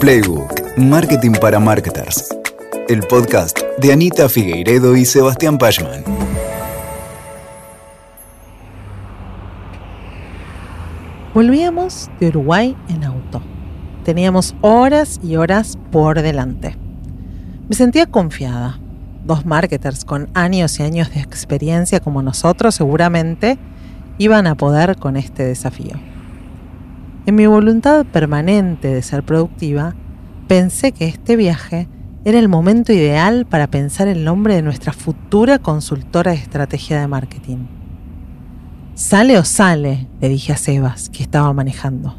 Playbook, Marketing para Marketers. El podcast de Anita Figueiredo y Sebastián Pachman. Volvíamos de Uruguay en auto. Teníamos horas y horas por delante. Me sentía confiada. Dos marketers con años y años de experiencia como nosotros seguramente iban a poder con este desafío. En mi voluntad permanente de ser productiva, pensé que este viaje era el momento ideal para pensar el nombre de nuestra futura consultora de estrategia de marketing. Sale o sale, le dije a Sebas, que estaba manejando.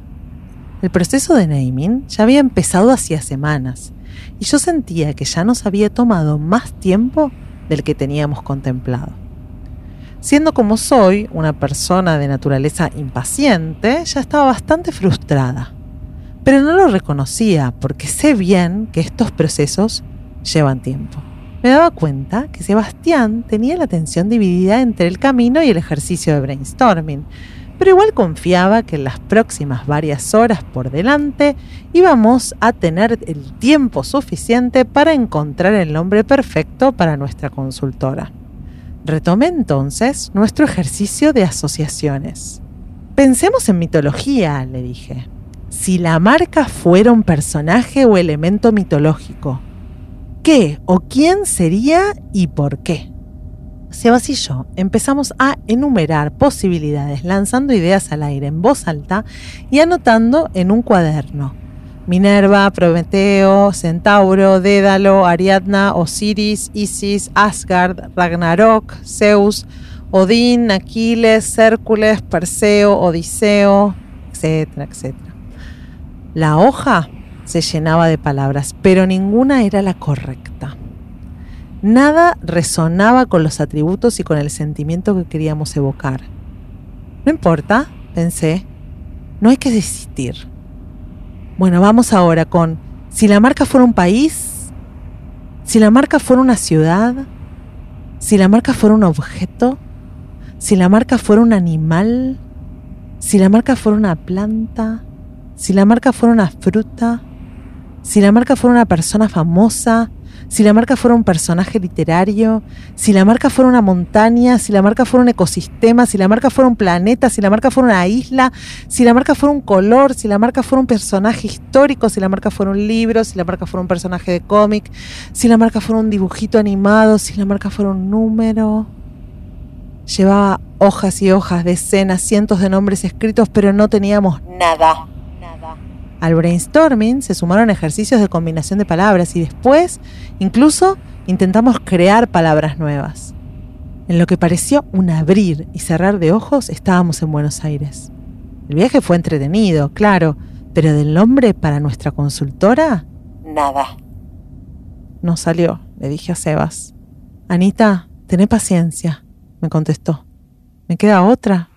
El proceso de naming ya había empezado hacía semanas y yo sentía que ya nos había tomado más tiempo del que teníamos contemplado. Siendo como soy una persona de naturaleza impaciente, ya estaba bastante frustrada. Pero no lo reconocía porque sé bien que estos procesos llevan tiempo. Me daba cuenta que Sebastián tenía la atención dividida entre el camino y el ejercicio de brainstorming, pero igual confiaba que en las próximas varias horas por delante íbamos a tener el tiempo suficiente para encontrar el nombre perfecto para nuestra consultora. Retomé entonces nuestro ejercicio de asociaciones. Pensemos en mitología, le dije. Si la marca fuera un personaje o elemento mitológico, ¿qué o quién sería y por qué? Sebas y yo empezamos a enumerar posibilidades, lanzando ideas al aire en voz alta y anotando en un cuaderno Minerva, Prometeo, Centauro, Dédalo, Ariadna, Osiris, Isis, Asgard, Ragnarok, Zeus, Odín, Aquiles, Hércules, Perseo, Odiseo, etcétera, etcétera. La hoja se llenaba de palabras, pero ninguna era la correcta. Nada resonaba con los atributos y con el sentimiento que queríamos evocar. No importa, pensé, no hay que desistir. Bueno, vamos ahora con si la marca fuera un país, si la marca fuera una ciudad, si la marca fuera un objeto, si la marca fuera un animal, si la marca fuera una planta, si la marca fuera una fruta, si la marca fuera una persona famosa, si la marca fuera un personaje literario, si la marca fuera una montaña, si la marca fuera un ecosistema, si la marca fuera un planeta, si la marca fuera una isla, si la marca fuera un color, si la marca fuera un personaje histórico, si la marca fuera un libro, si la marca fuera un personaje de cómic, si la marca fuera un dibujito animado, si la marca fuera un número. Llevaba hojas y hojas, decenas, cientos de nombres escritos, pero no teníamos nada. Al brainstorming se sumaron ejercicios de combinación de palabras y después incluso intentamos crear palabras nuevas. En lo que pareció un abrir y cerrar de ojos estábamos en Buenos Aires. El viaje fue entretenido, claro, pero del nombre para nuestra consultora, nada. No salió, le dije a Sebas. Anita, tené paciencia, me contestó. ¿Me queda otra?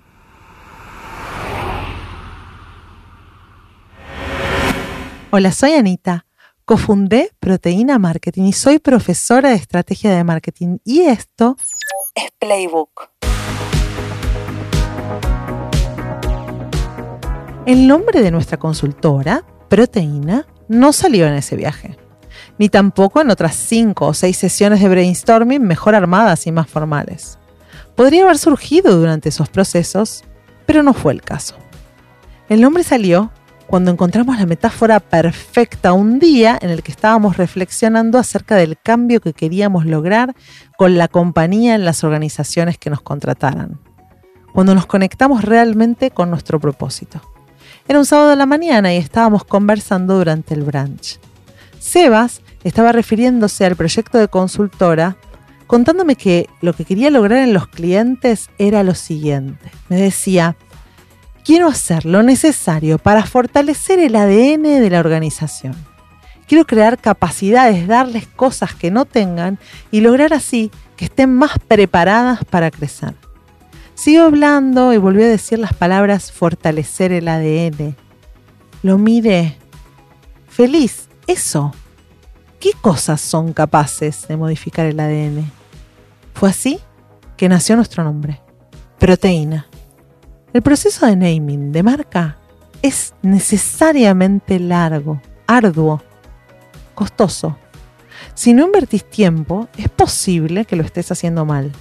Hola, soy Anita. Cofundé Proteína Marketing y soy profesora de estrategia de marketing. Y esto es Playbook. El nombre de nuestra consultora, Proteína, no salió en ese viaje, ni tampoco en otras cinco o seis sesiones de brainstorming mejor armadas y más formales. Podría haber surgido durante esos procesos, pero no fue el caso. El nombre salió cuando encontramos la metáfora perfecta un día en el que estábamos reflexionando acerca del cambio que queríamos lograr con la compañía en las organizaciones que nos contrataran. Cuando nos conectamos realmente con nuestro propósito. Era un sábado de la mañana y estábamos conversando durante el brunch. Sebas estaba refiriéndose al proyecto de consultora contándome que lo que quería lograr en los clientes era lo siguiente. Me decía, quiero hacer lo necesario para fortalecer el ADN de la organización. Quiero crear capacidades, darles cosas que no tengan y lograr así que estén más preparadas para crecer. Sigo hablando y volví a decir las palabras fortalecer el ADN. Lo miré. Feliz, eso. ¿Qué cosas son capaces de modificar el ADN? Fue así que nació nuestro nombre, proteína. El proceso de naming de marca es necesariamente largo, arduo, costoso. Si no invertís tiempo, es posible que lo estés haciendo mal.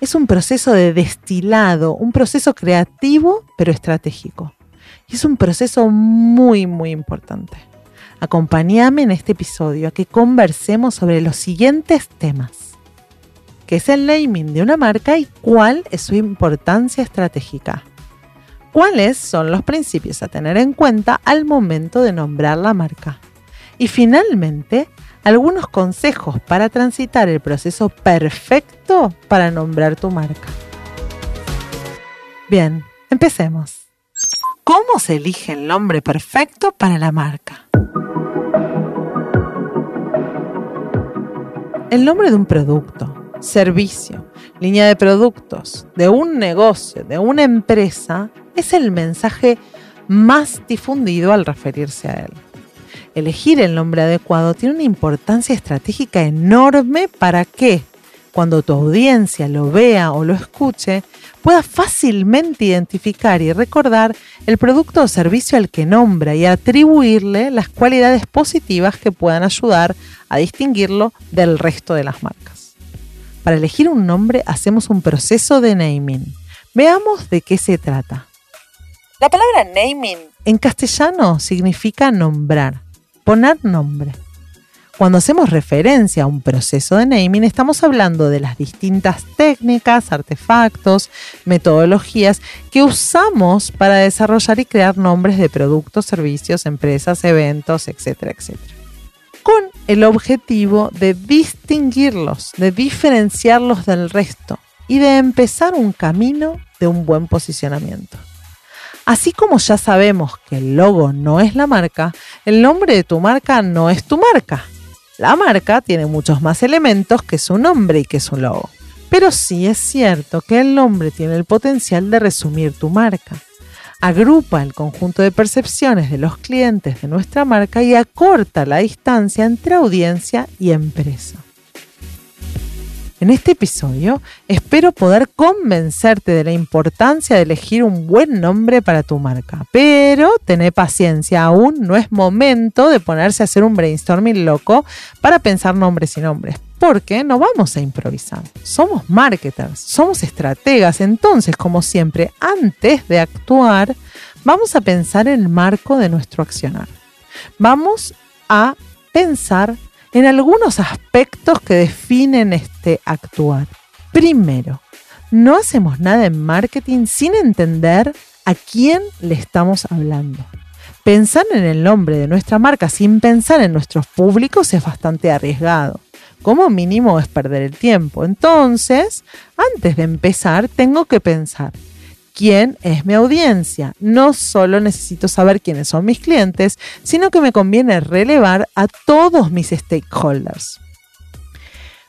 Es un proceso de destilado, un proceso creativo pero estratégico. Y es un proceso muy, muy importante. Acompáñame en este episodio a que conversemos sobre los siguientes temas. ¿Qué es el naming de una marca y cuál es su importancia estratégica? ¿Cuáles son los principios a tener en cuenta al momento de nombrar la marca? Y finalmente, algunos consejos para transitar el proceso perfecto para nombrar tu marca. Bien, empecemos. ¿Cómo se elige el nombre perfecto para la marca? El nombre de un producto, servicio, línea de productos, de un negocio, de una empresa, es el mensaje más difundido al referirse a él. Elegir el nombre adecuado tiene una importancia estratégica enorme para que, cuando tu audiencia lo vea o lo escuche, pueda fácilmente identificar y recordar el producto o servicio al que nombra y atribuirle las cualidades positivas que puedan ayudar a distinguirlo del resto de las marcas. Para elegir un nombre hacemos un proceso de naming. Veamos de qué se trata. La palabra naming en castellano significa nombrar, poner nombre. Cuando hacemos referencia a un proceso de naming, estamos hablando de las distintas técnicas, artefactos, metodologías que usamos para desarrollar y crear nombres de productos, servicios, empresas, eventos, etcétera, etcétera. El objetivo de distinguirlos, de diferenciarlos del resto y de empezar un camino de un buen posicionamiento. Así como ya sabemos que el logo no es la marca, el nombre de tu marca no es tu marca. La marca tiene muchos más elementos que su nombre y que su logo. Pero sí es cierto que el nombre tiene el potencial de resumir tu marca. Agrupa el conjunto de percepciones de los clientes de nuestra marca y acorta la distancia entre audiencia y empresa. En este episodio espero poder convencerte de la importancia de elegir un buen nombre para tu marca, pero tené paciencia, aún no es momento de ponerse a hacer un brainstorming loco para pensar nombres y nombres, porque no vamos a improvisar. Somos marketers, somos estrategas, entonces como siempre, antes de actuar, vamos a pensar en el marco de nuestro accionar. Vamos a pensar en algunos aspectos que definen este actuar. Primero, no hacemos nada en marketing sin entender a quién le estamos hablando. Pensar en el nombre de nuestra marca sin pensar en nuestros públicos es bastante arriesgado. Como mínimo es perder el tiempo. Entonces, antes de empezar, tengo que pensar, quién es mi audiencia. No solo necesito saber quiénes son mis clientes, sino que me conviene relevar a todos mis stakeholders.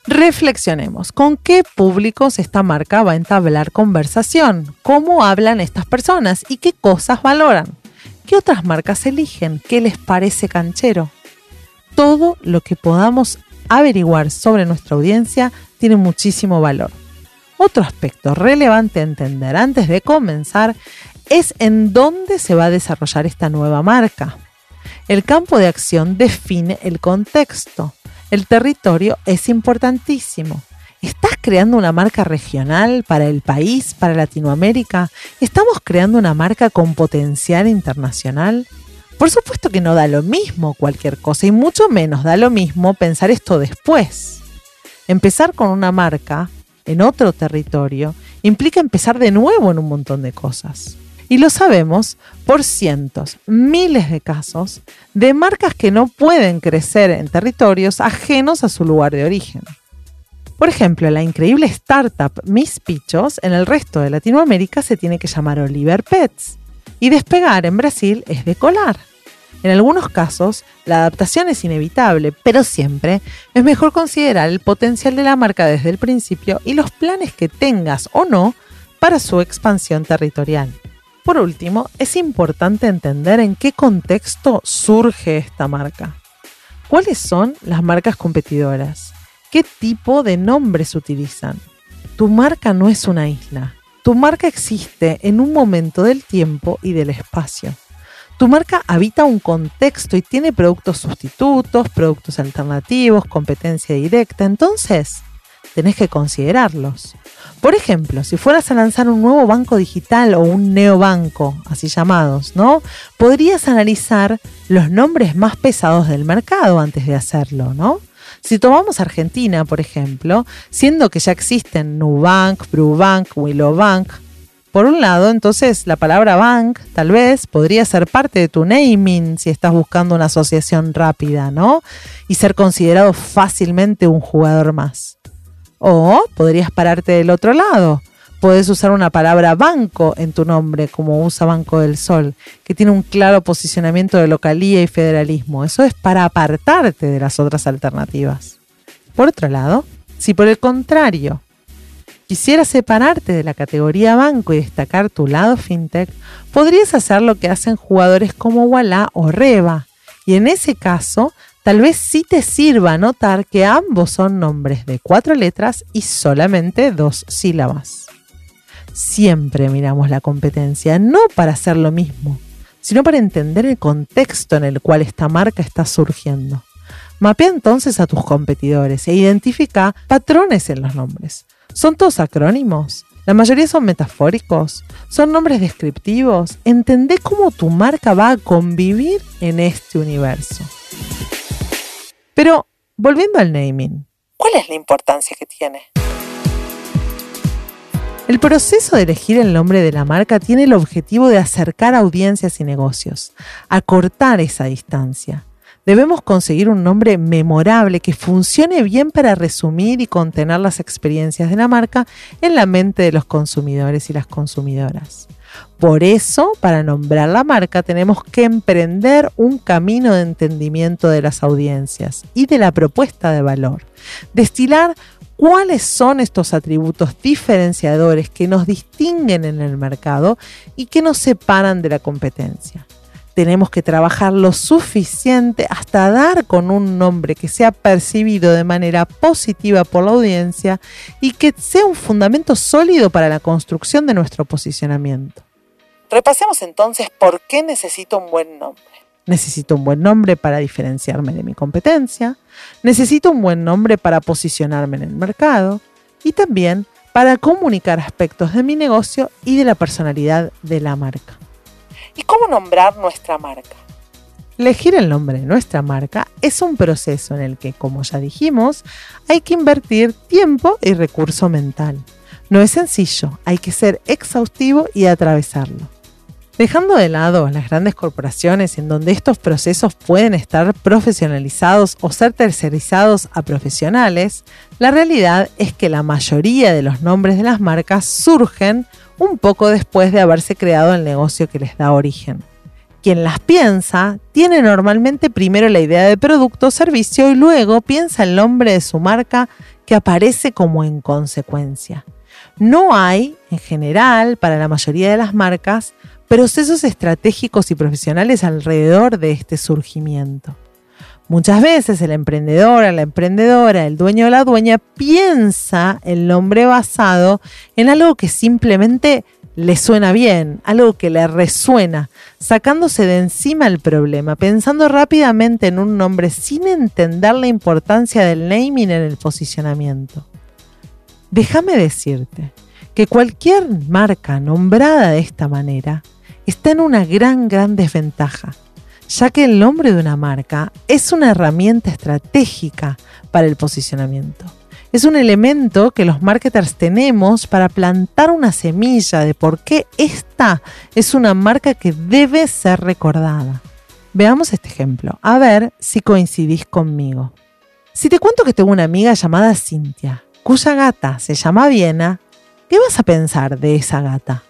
Reflexionemos, ¿con qué públicos esta marca va a entablar conversación? ¿Cómo hablan estas personas y qué cosas valoran? ¿Qué otras marcas eligen? ¿Qué les parece canchero? Todo lo que podamos averiguar sobre nuestra audiencia tiene muchísimo valor. Otro aspecto relevante a entender antes de comenzar es en dónde se va a desarrollar esta nueva marca. El campo de acción define el contexto. El territorio es importantísimo. ¿Estás creando una marca regional para el país, para Latinoamérica? ¿Estamos creando una marca con potencial internacional? Por supuesto que no da lo mismo cualquier cosa y mucho menos da lo mismo pensar esto después. Empezar con una marca en otro territorio implica empezar de nuevo en un montón de cosas. Y lo sabemos por cientos, miles de casos de marcas que no pueden crecer en territorios ajenos a su lugar de origen. Por ejemplo, la increíble startup Miss Pichos en el resto de Latinoamérica se tiene que llamar Oliver Pets. Y despegar en Brasil es decolar. En algunos casos, la adaptación es inevitable, pero siempre es mejor considerar el potencial de la marca desde el principio y los planes que tengas o no para su expansión territorial. Por último, es importante entender en qué contexto surge esta marca. ¿Cuáles son las marcas competidoras? ¿Qué tipo de nombres utilizan? Tu marca no es una isla. Tu marca existe en un momento del tiempo y del espacio. Tu marca habita un contexto y tiene productos sustitutos, productos alternativos, competencia directa. Entonces, tenés que considerarlos. Por ejemplo, si fueras a lanzar un nuevo banco digital o un neobanco, así llamados, ¿no? Podrías analizar los nombres más pesados del mercado antes de hacerlo, ¿no? Si tomamos Argentina, por ejemplo, siendo que ya existen Nubank, Brubank, Willowbank, por un lado, entonces la palabra bank tal vez podría ser parte de tu naming si estás buscando una asociación rápida, ¿no? Y ser considerado fácilmente un jugador más. O podrías pararte del otro lado. Puedes usar una palabra banco en tu nombre, como usa Banco del Sol, que tiene un claro posicionamiento de localía y federalismo. Eso es para apartarte de las otras alternativas. Por otro lado, si por el contrario quisieras separarte de la categoría banco y destacar tu lado fintech, podrías hacer lo que hacen jugadores como Walla o Reba. Y en ese caso, tal vez sí te sirva notar que ambos son nombres de cuatro letras y solamente dos sílabas. Siempre miramos la competencia, no para hacer lo mismo, sino para entender el contexto en el cual esta marca está surgiendo. Mapea entonces a tus competidores e identifica patrones en los nombres. ¿Son todos acrónimos? La mayoría son metafóricos, son nombres descriptivos. Entendé cómo tu marca va a convivir en este universo. Pero, volviendo al naming, ¿cuál es la importancia que tiene? El proceso de elegir el nombre de la marca tiene el objetivo de acercar audiencias y negocios, acortar esa distancia. Debemos conseguir un nombre memorable que funcione bien para resumir y contener las experiencias de la marca en la mente de los consumidores y las consumidoras. Por eso, para nombrar la marca, tenemos que emprender un camino de entendimiento de las audiencias y de la propuesta de valor. Destilar cuáles son estos atributos diferenciadores que nos distinguen en el mercado y que nos separan de la competencia. Tenemos que trabajar lo suficiente hasta dar con un nombre que sea percibido de manera positiva por la audiencia y que sea un fundamento sólido para la construcción de nuestro posicionamiento. Repasemos entonces por qué necesito un buen nombre. Necesito un buen nombre para diferenciarme de mi competencia, necesito un buen nombre para posicionarme en el mercado y también para comunicar aspectos de mi negocio y de la personalidad de la marca. ¿Y cómo nombrar nuestra marca? Elegir el nombre de nuestra marca es un proceso en el que, como ya dijimos, hay que invertir tiempo y recurso mental. No es sencillo, hay que ser exhaustivo y atravesarlo. Dejando de lado las grandes corporaciones en donde estos procesos pueden estar profesionalizados o ser tercerizados a profesionales, la realidad es que la mayoría de los nombres de las marcas surgen un poco después de haberse creado el negocio que les da origen. Quien las piensa tiene normalmente primero la idea de producto o servicio y luego piensa el nombre de su marca que aparece como en consecuencia. No hay, en general, para la mayoría de las marcas, procesos estratégicos y profesionales alrededor de este surgimiento. Muchas veces el emprendedor, la emprendedora, el dueño o la dueña piensa el nombre basado en algo que simplemente le suena bien, algo que le resuena, sacándose de encima el problema, pensando rápidamente en un nombre sin entender la importancia del naming en el posicionamiento. Déjame decirte que cualquier marca nombrada de esta manera está en una gran, gran desventaja, ya que el nombre de una marca es una herramienta estratégica para el posicionamiento. Es un elemento que los marketers tenemos para plantar una semilla de por qué esta es una marca que debe ser recordada. Veamos este ejemplo, a ver si coincidís conmigo. Si te cuento que tengo una amiga llamada Cintia, cuya gata se llama Viena, ¿qué vas a pensar de esa gata?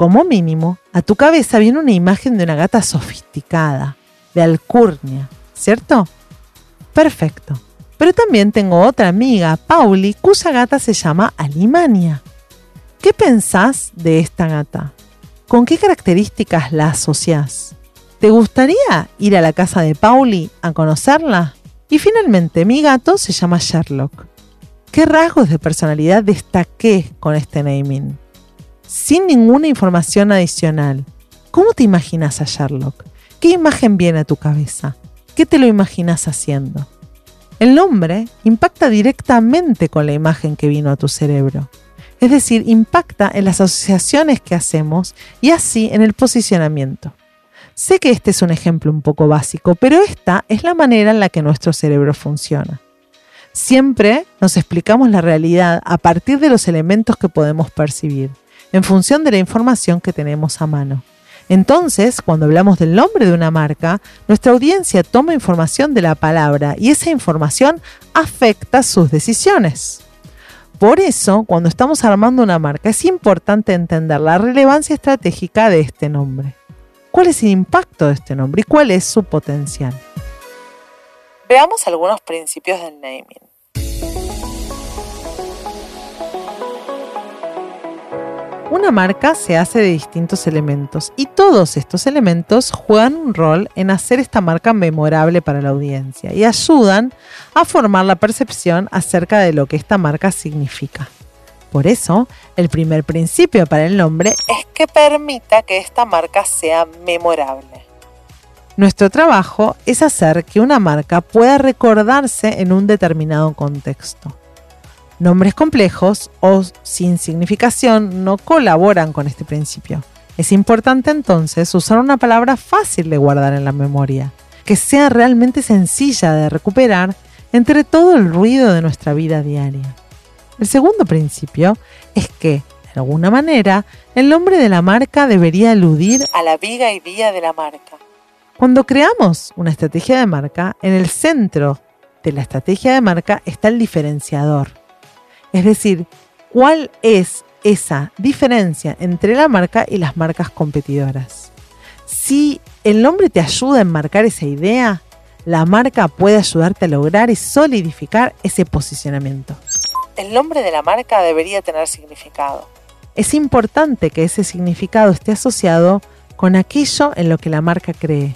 Como mínimo, a tu cabeza viene una imagen de una gata sofisticada, de alcurnia, ¿cierto? Perfecto. Pero también tengo otra amiga, Pauli, cuya gata se llama Alimania. ¿Qué pensás de esta gata? ¿Con qué características la asociás? ¿Te gustaría ir a la casa de Pauli a conocerla? Y finalmente, mi gato se llama Sherlock. ¿Qué rasgos de personalidad destaqué con este naming? Sin ninguna información adicional. ¿Cómo te imaginas a Sherlock? ¿Qué imagen viene a tu cabeza? ¿Qué te lo imaginas haciendo? El nombre impacta directamente con la imagen que vino a tu cerebro. Es decir, impacta en las asociaciones que hacemos y así en el posicionamiento. Sé que este es un ejemplo un poco básico, pero esta es la manera en la que nuestro cerebro funciona. Siempre nos explicamos la realidad a partir de los elementos que podemos percibir, en función de la información que tenemos a mano. Entonces, cuando hablamos del nombre de una marca, nuestra audiencia toma información de la palabra y esa información afecta sus decisiones. Por eso, cuando estamos armando una marca, es importante entender la relevancia estratégica de este nombre. ¿Cuál es el impacto de este nombre y cuál es su potencial? Veamos algunos principios del naming. Una marca se hace de distintos elementos y todos estos elementos juegan un rol en hacer esta marca memorable para la audiencia y ayudan a formar la percepción acerca de lo que esta marca significa. Por eso, el primer principio para el nombre es que permita que esta marca sea memorable. Nuestro trabajo es hacer que una marca pueda recordarse en un determinado contexto. Nombres complejos o sin significación no colaboran con este principio. Es importante entonces usar una palabra fácil de guardar en la memoria, que sea realmente sencilla de recuperar entre todo el ruido de nuestra vida diaria. El segundo principio es que, de alguna manera, el nombre de la marca debería aludir a la viga y vía de la marca. Cuando creamos una estrategia de marca, en el centro de la estrategia de marca está el diferenciador es decir, ¿cuál es esa diferencia entre la marca y las marcas competidoras? Si el nombre te ayuda a enmarcar esa idea, la marca puede ayudarte a lograr y solidificar ese posicionamiento. El nombre de la marca debería tener significado. Es importante que ese significado esté asociado con aquello en lo que la marca cree,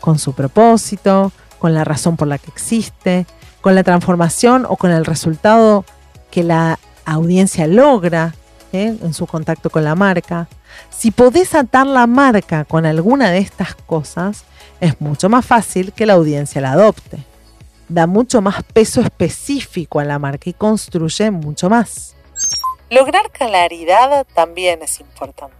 con su propósito, con la razón por la que existe, con la transformación o con el resultado que la audiencia logra ¿eh? en su contacto con la marca. Si podés atar la marca con alguna de estas cosas, es mucho más fácil que la audiencia la adopte. Da mucho más peso específico a la marca y construye mucho más. Lograr claridad también es importante.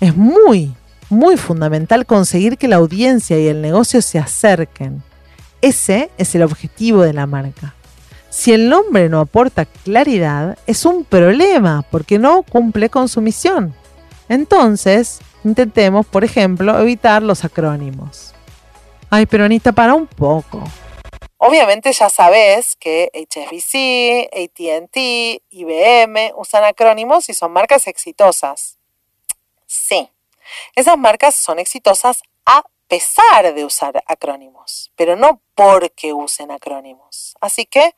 Es muy, muy fundamental conseguir que la audiencia y el negocio se acerquen. Ese es el objetivo de la marca. Si el nombre no aporta claridad, es un problema porque no cumple con su misión. Entonces, intentemos, por ejemplo, evitar los acrónimos. Ay, pero Anita, para un poco. Obviamente ya sabes que HSBC, ATT, IBM usan acrónimos y son marcas exitosas. Sí, esas marcas son exitosas a pesar de usar acrónimos, pero no porque usen acrónimos. Así que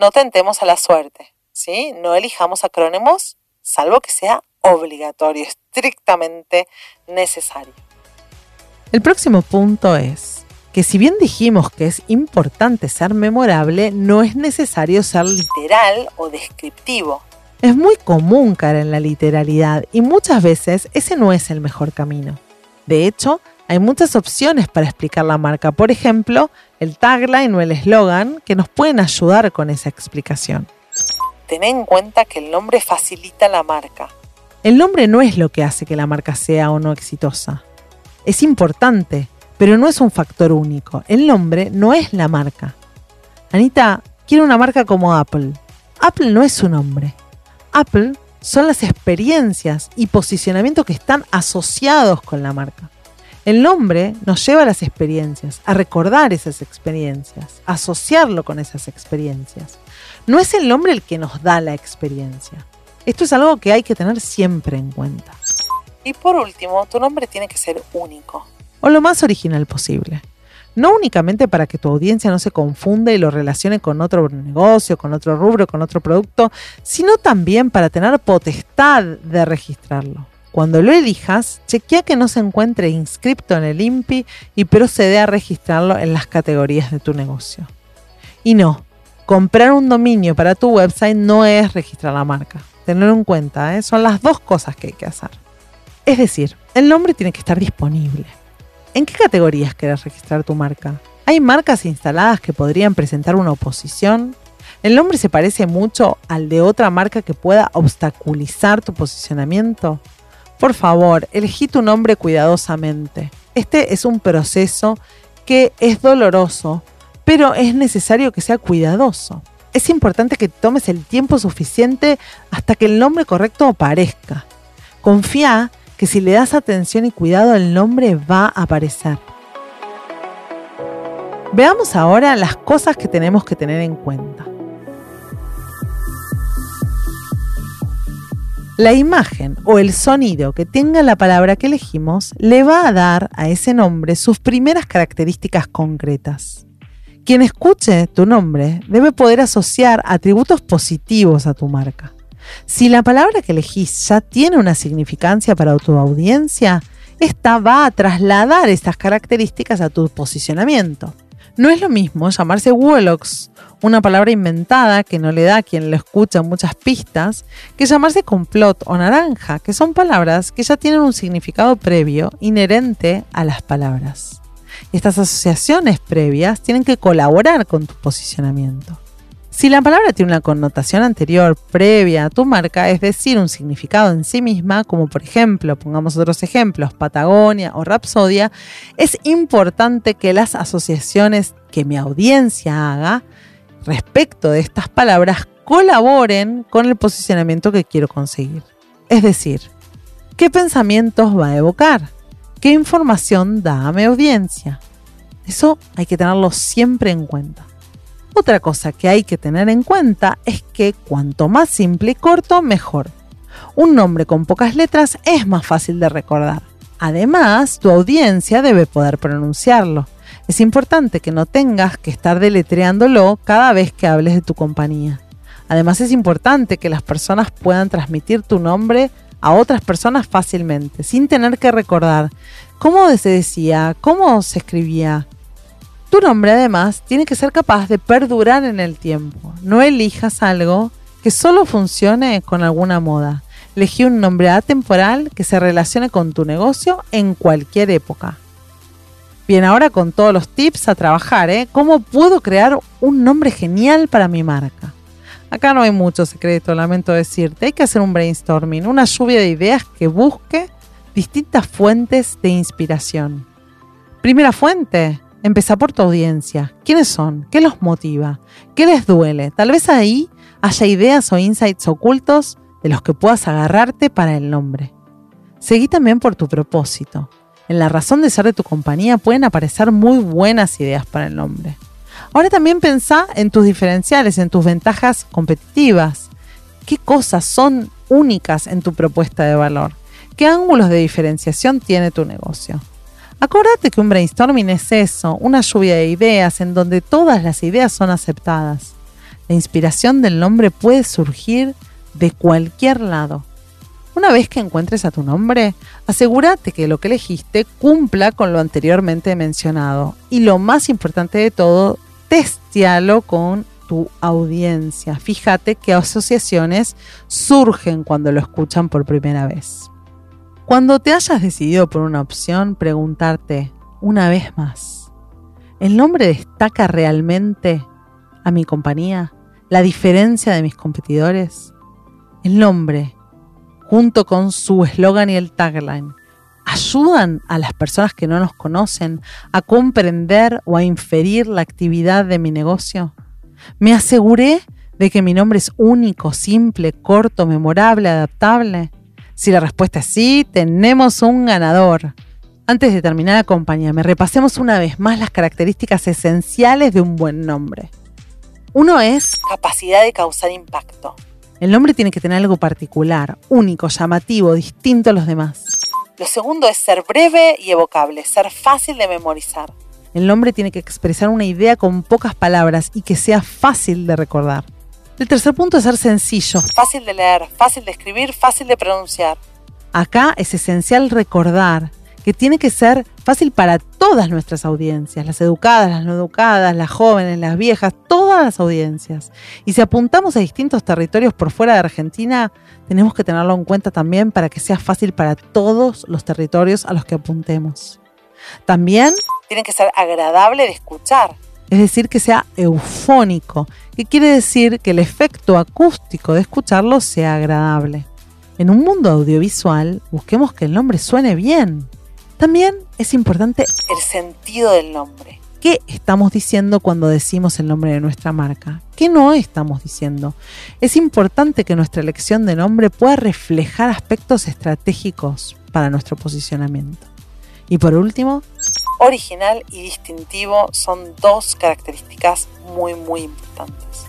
no tentemos a la suerte, ¿sí? No elijamos acrónimos salvo que sea obligatorio, estrictamente necesario. El próximo punto es que si bien dijimos que es importante ser memorable, no es necesario ser literal o descriptivo. Es muy común caer en la literalidad y muchas veces ese no es el mejor camino. De hecho, hay muchas opciones para explicar la marca, por ejemplo, el tagline o el eslogan que nos pueden ayudar con esa explicación. Ten en cuenta que el nombre facilita la marca. El nombre no es lo que hace que la marca sea o no exitosa. Es importante, pero no es un factor único. El nombre no es la marca. Anita, quiero una marca como Apple. Apple no es su nombre. Apple son las experiencias y posicionamiento que están asociados con la marca. El nombre nos lleva a las experiencias, a recordar esas experiencias, a asociarlo con esas experiencias. No es el nombre el que nos da la experiencia. Esto es algo que hay que tener siempre en cuenta. Y por último, tu nombre tiene que ser único. O lo más original posible. No únicamente para que tu audiencia no se confunda y lo relacione con otro negocio, con otro rubro, con otro producto, sino también para tener potestad de registrarlo. Cuando lo elijas, chequea que no se encuentre inscripto en el INPI y procede a registrarlo en las categorías de tu negocio. Y no, comprar un dominio para tu website no es registrar la marca. Tenerlo en cuenta, ¿eh? son las dos cosas que hay que hacer. Es decir, el nombre tiene que estar disponible. ¿En qué categorías querés registrar tu marca? ¿Hay marcas instaladas que podrían presentar una oposición? ¿El nombre se parece mucho al de otra marca que pueda obstaculizar tu posicionamiento? Por favor, elegí tu nombre cuidadosamente. Este es un proceso que es doloroso, pero es necesario que sea cuidadoso. Es importante que tomes el tiempo suficiente hasta que el nombre correcto aparezca. Confía que si le das atención y cuidado el nombre va a aparecer. Veamos ahora las cosas que tenemos que tener en cuenta. La imagen o el sonido que tenga la palabra que elegimos le va a dar a ese nombre sus primeras características concretas. Quien escuche tu nombre debe poder asociar atributos positivos a tu marca. Si la palabra que elegís ya tiene una significancia para tu audiencia, esta va a trasladar estas características a tu posicionamiento. No es lo mismo llamarse Wolox, una palabra inventada que no le da a quien lo escucha muchas pistas, que llamarse complot o naranja, que son palabras que ya tienen un significado previo inherente a las palabras. Estas asociaciones previas tienen que colaborar con tu posicionamiento. Si la palabra tiene una connotación anterior, previa a tu marca, es decir, un significado en sí misma, como por ejemplo, pongamos otros ejemplos, Patagonia o Rapsodia, es importante que las asociaciones que mi audiencia haga respecto de estas palabras colaboren con el posicionamiento que quiero conseguir. Es decir, ¿qué pensamientos va a evocar? ¿Qué información da a mi audiencia? Eso hay que tenerlo siempre en cuenta. Otra cosa que hay que tener en cuenta es que cuanto más simple y corto, mejor. Un nombre con pocas letras es más fácil de recordar. Además, tu audiencia debe poder pronunciarlo. Es importante que no tengas que estar deletreándolo cada vez que hables de tu compañía. Además, es importante que las personas puedan transmitir tu nombre a otras personas fácilmente, sin tener que recordar cómo se decía, cómo se escribía, tu nombre además tiene que ser capaz de perdurar en el tiempo. No elijas algo que solo funcione con alguna moda. Elegí un nombre atemporal que se relacione con tu negocio en cualquier época. Bien, ahora con todos los tips a trabajar, ¿eh? ¿Cómo puedo crear un nombre genial para mi marca? Acá no hay mucho secreto, lamento decirte. Hay que hacer un brainstorming, una lluvia de ideas que busque distintas fuentes de inspiración. Primera fuente, Empezá por tu audiencia. ¿Quiénes son? ¿Qué los motiva? ¿Qué les duele? Tal vez ahí haya ideas o insights ocultos de los que puedas agarrarte para el nombre. Seguí también por tu propósito. En la razón de ser de tu compañía pueden aparecer muy buenas ideas para el nombre. Ahora también pensá en tus diferenciales, en tus ventajas competitivas. ¿Qué cosas son únicas en tu propuesta de valor? ¿Qué ángulos de diferenciación tiene tu negocio? Acuérdate que un brainstorming es eso, una lluvia de ideas en donde todas las ideas son aceptadas. La inspiración del nombre puede surgir de cualquier lado. Una vez que encuentres a tu nombre, asegúrate que lo que elegiste cumpla con lo anteriormente mencionado. Y lo más importante de todo, testialo con tu audiencia. Fíjate qué asociaciones surgen cuando lo escuchan por primera vez. Cuando te hayas decidido por una opción, preguntarte una vez más, ¿el nombre destaca realmente a mi compañía? ¿La diferencia de mis competidores? El nombre, junto con su eslogan y el tagline, ayudan a las personas que no nos conocen a comprender o a inferir la actividad de mi negocio? ¿Me aseguré de que mi nombre es único, simple, corto, memorable, adaptable? Si la respuesta es sí, tenemos un ganador. Antes de terminar, acompáñame, repasemos una vez más las características esenciales de un buen nombre. Uno es capacidad de causar impacto. El nombre tiene que tener algo particular, único, llamativo, distinto a los demás. Lo segundo es ser breve y evocable, ser fácil de memorizar. El nombre tiene que expresar una idea con pocas palabras y que sea fácil de recordar. El tercer punto es ser sencillo. Fácil de leer, fácil de escribir, fácil de pronunciar. Acá es esencial recordar que tiene que ser fácil para todas nuestras audiencias, las educadas, las no educadas, las jóvenes, las viejas, todas las audiencias. Y si apuntamos a distintos territorios por fuera de Argentina, tenemos que tenerlo en cuenta también para que sea fácil para todos los territorios a los que apuntemos. También tiene que ser agradable de escuchar. Es decir, que sea eufónico, que quiere decir que el efecto acústico de escucharlo sea agradable. En un mundo audiovisual, busquemos que el nombre suene bien. También es importante el sentido del nombre. ¿Qué estamos diciendo cuando decimos el nombre de nuestra marca? ¿Qué no estamos diciendo? Es importante que nuestra elección de nombre pueda reflejar aspectos estratégicos para nuestro posicionamiento. Y por último, original y distintivo son dos características muy muy importantes.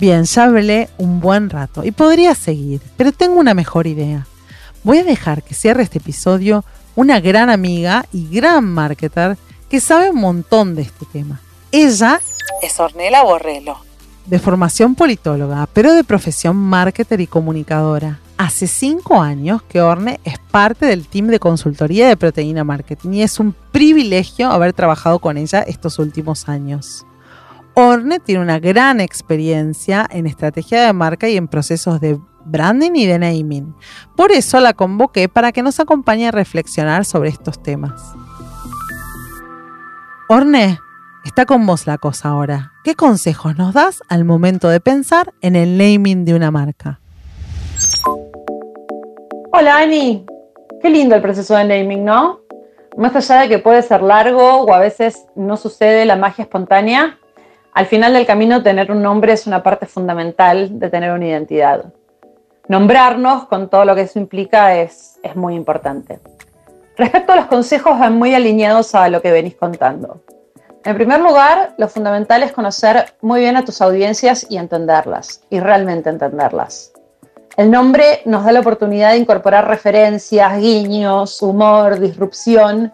Bien, ya hablé un buen rato y podría seguir, pero tengo una mejor idea. Voy a dejar que cierre este episodio una gran amiga y gran marketer que sabe un montón de este tema. Ella es Ornella Borrello. De formación politóloga, pero de profesión marketer y comunicadora. Hace cinco años que Orne es parte del team de consultoría de proteína marketing y es un privilegio haber trabajado con ella estos últimos años. Orne tiene una gran experiencia en estrategia de marca y en procesos de branding y de naming. Por eso la convoqué para que nos acompañe a reflexionar sobre estos temas. Orne, está con vos la cosa ahora. ¿Qué consejos nos das al momento de pensar en el naming de una marca? Hola Ani, qué lindo el proceso de naming, ¿no? Más allá de que puede ser largo o a veces no sucede la magia espontánea, al final del camino tener un nombre es una parte fundamental de tener una identidad nombrarnos con todo lo que eso implica es, es muy importante. Respecto a los consejos, van muy alineados a lo que venís contando. En primer lugar, lo fundamental es conocer muy bien a tus audiencias y entenderlas, y realmente entenderlas. El nombre nos da la oportunidad de incorporar referencias, guiños, humor, disrupción,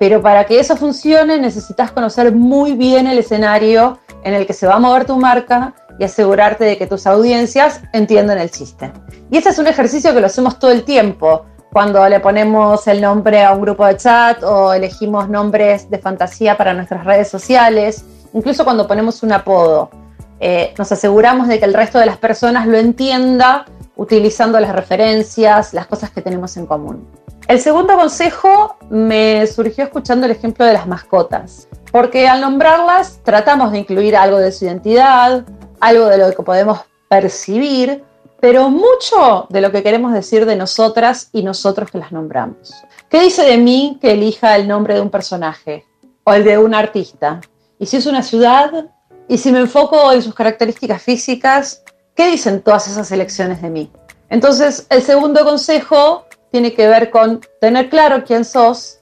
pero para que eso funcione necesitas conocer muy bien el escenario en el que se va a mover tu marca y asegurarte de que tus audiencias entiendan el chiste. Y ese es un ejercicio que lo hacemos todo el tiempo, cuando le ponemos el nombre a un grupo de chat o elegimos nombres de fantasía para nuestras redes sociales, incluso cuando ponemos un apodo. Eh, nos aseguramos de que el resto de las personas lo entienda utilizando las referencias, las cosas que tenemos en común. El segundo consejo me surgió escuchando el ejemplo de las mascotas, porque al nombrarlas tratamos de incluir algo de su identidad, algo de lo que podemos percibir, pero mucho de lo que queremos decir de nosotras y nosotros que las nombramos. ¿Qué dice de mí que elija el nombre de un personaje o el de un artista? ¿Y si es una ciudad? ¿Y si me enfoco en sus características físicas? ¿Qué dicen todas esas elecciones de mí? Entonces, el segundo consejo tiene que ver con tener claro quién sos,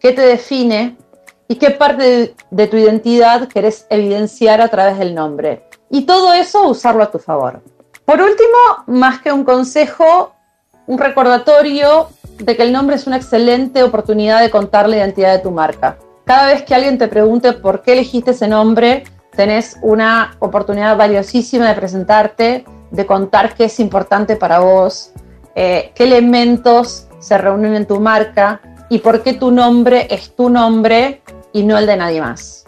qué te define y qué parte de, tu identidad querés evidenciar a través del nombre. Y todo eso usarlo a tu favor. Por último, más que un consejo, un recordatorio de que el nombre es una excelente oportunidad de contar la identidad de tu marca. Cada vez que alguien te pregunte por qué elegiste ese nombre, tenés una oportunidad valiosísima de presentarte, de contar qué es importante para vos, eh, qué elementos se reúnen en tu marca y por qué tu nombre es tu nombre y no el de nadie más.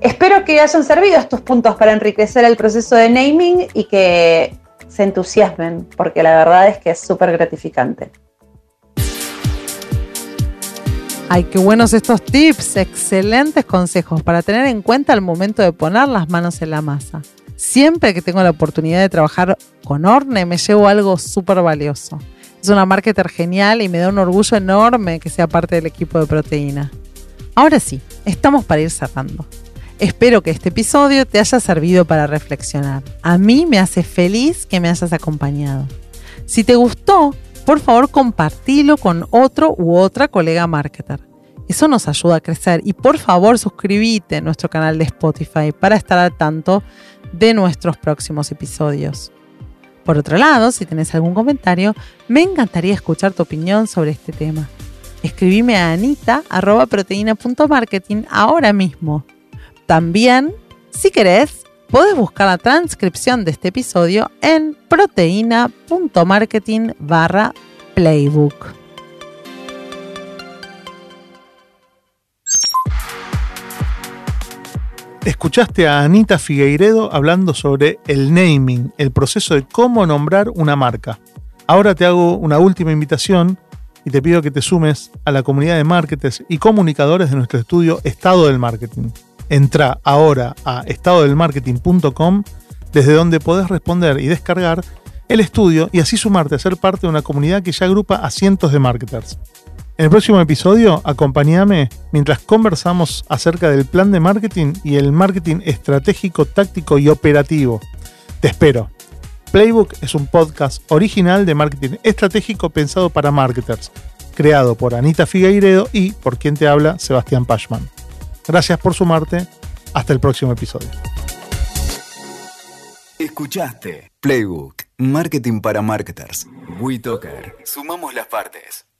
Espero que hayan servido estos puntos para enriquecer el proceso de naming y que se entusiasmen, porque la verdad es que es súper gratificante. Ay, qué buenos estos tips, excelentes consejos para tener en cuenta al momento de poner las manos en la masa. Siempre que tengo la oportunidad de trabajar con Orne, me llevo algo súper valioso. Es una marketer genial y me da un orgullo enorme que sea parte del equipo de proteína. Ahora sí, estamos para ir cerrando. Espero que este episodio te haya servido para reflexionar. A mí me hace feliz que me hayas acompañado. Si te gustó, por favor compartilo con otro u otra colega marketer. Eso nos ayuda a crecer y por favor suscríbete a nuestro canal de Spotify para estar al tanto de nuestros próximos episodios. Por otro lado, si tienes algún comentario, me encantaría escuchar tu opinión sobre este tema. Escribime a anita.proteína.marketing ahora mismo. También, si querés, podés buscar la transcripción de este episodio en proteína.marketing barra playbook. Escuchaste a Anita Figueiredo hablando sobre el naming, el proceso de cómo nombrar una marca. Ahora te hago una última invitación y te pido que te sumes a la comunidad de marketers y comunicadores de nuestro estudio Estado del Marketing. Entra ahora a estadodelmarketing.com desde donde podés responder y descargar el estudio y así sumarte a ser parte de una comunidad que ya agrupa a cientos de marketers. En el próximo episodio, acompáñame mientras conversamos acerca del plan de marketing y el marketing estratégico, táctico y operativo. Te espero. Playbook es un podcast original de marketing estratégico pensado para marketers, creado por Anita Figueiredo y por quien te habla, Sebastián Pashman. Gracias por sumarte. Hasta el próximo episodio. Escuchaste Playbook, Marketing para Marketers. WeToker. Sumamos las partes.